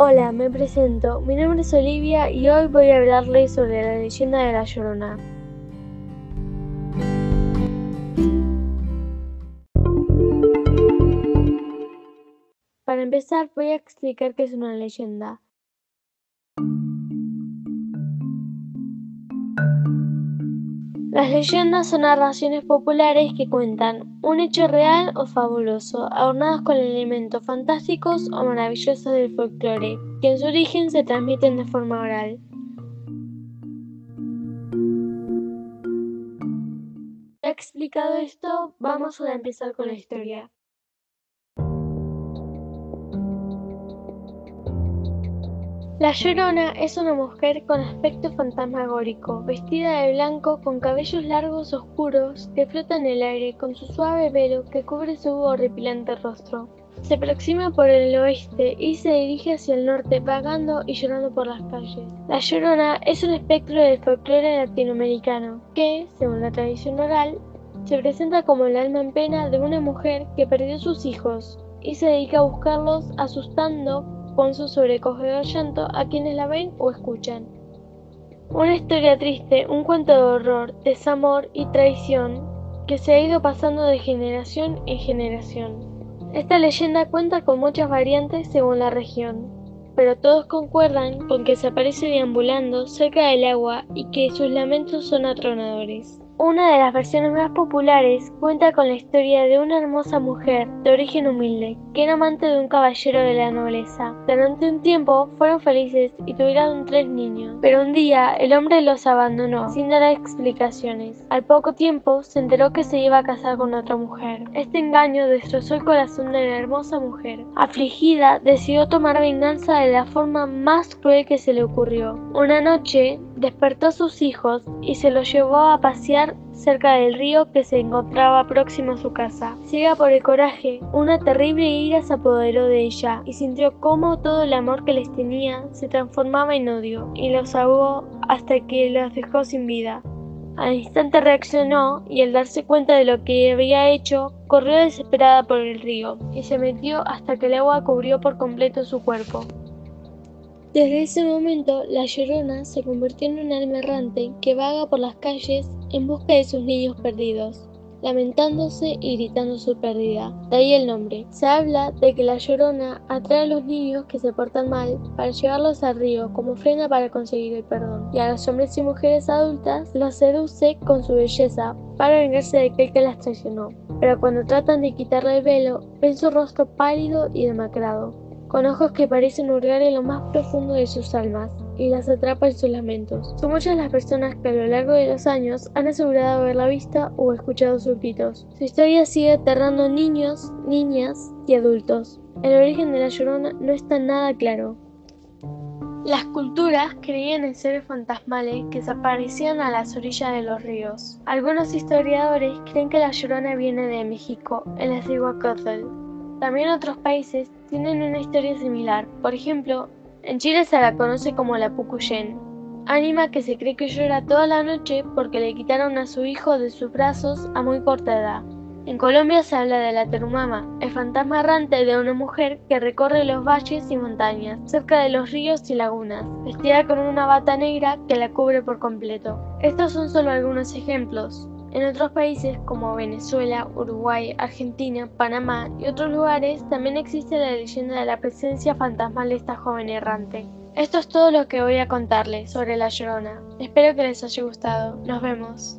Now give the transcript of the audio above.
Hola, me presento. Mi nombre es Olivia y hoy voy a hablarles sobre la leyenda de la Llorona. Para empezar, voy a explicar qué es una leyenda. Las leyendas son narraciones populares que cuentan un hecho real o fabuloso, adornados con elementos fantásticos o maravillosos del folclore, que en su origen se transmiten de forma oral. Explicado esto, vamos a empezar con la historia. La Llorona es una mujer con aspecto fantasmagórico, vestida de blanco con cabellos largos oscuros que flotan en el aire con su suave velo que cubre su horripilante rostro. Se aproxima por el oeste y se dirige hacia el norte vagando y llorando por las calles. La Llorona es un espectro del folclore latinoamericano que, según la tradición oral, se presenta como el alma en pena de una mujer que perdió sus hijos y se dedica a buscarlos asustando con su sobrecogedor llanto a quienes la ven o escuchan. Una historia triste, un cuento de horror, desamor y traición que se ha ido pasando de generación en generación. Esta leyenda cuenta con muchas variantes según la región, pero todos concuerdan con que se aparece deambulando cerca del agua y que sus lamentos son atronadores. Una de las versiones más populares cuenta con la historia de una hermosa mujer de origen humilde que era amante de un caballero de la nobleza. Durante un tiempo fueron felices y tuvieron tres niños, pero un día el hombre los abandonó sin dar explicaciones. Al poco tiempo se enteró que se iba a casar con otra mujer. Este engaño destrozó el corazón de la hermosa mujer. Afligida, decidió tomar venganza de la forma más cruel que se le ocurrió. Una noche despertó a sus hijos y se los llevó a pasear cerca del río que se encontraba próximo a su casa. Ciega por el coraje, una terrible ira se apoderó de ella y sintió cómo todo el amor que les tenía se transformaba en odio y los ahogó hasta que los dejó sin vida. Al instante reaccionó y al darse cuenta de lo que había hecho, corrió desesperada por el río y se metió hasta que el agua cubrió por completo su cuerpo. Desde ese momento, la Llorona se convirtió en un alma errante que vaga por las calles en busca de sus niños perdidos, lamentándose y gritando su pérdida. De ahí el nombre. Se habla de que la Llorona atrae a los niños que se portan mal para llevarlos al río como frena para conseguir el perdón, y a los hombres y mujeres adultas los seduce con su belleza para vengarse de aquel que las traicionó. Pero cuando tratan de quitarle el velo, ven su rostro pálido y demacrado con ojos que parecen hurgar en lo más profundo de sus almas y las atrapa en sus lamentos. Son muchas las personas que a lo largo de los años han asegurado haberla vista o escuchado sus gritos. Su historia sigue aterrando niños, niñas y adultos. El origen de la llorona no está nada claro. Las culturas creían en seres fantasmales que desaparecían a las orillas de los ríos. Algunos historiadores creen que la llorona viene de México, en la Cihuacótl. También otros países tienen una historia similar. Por ejemplo, en Chile se la conoce como la Pucuyen, ánima que se cree que llora toda la noche porque le quitaron a su hijo de sus brazos a muy corta edad. En Colombia se habla de la Terumama, el fantasma errante de una mujer que recorre los valles y montañas, cerca de los ríos y lagunas, vestida con una bata negra que la cubre por completo. Estos son solo algunos ejemplos. En otros países como Venezuela, Uruguay, Argentina, Panamá y otros lugares también existe la leyenda de la presencia fantasmal de esta joven errante. Esto es todo lo que voy a contarles sobre La Llorona. Espero que les haya gustado. Nos vemos.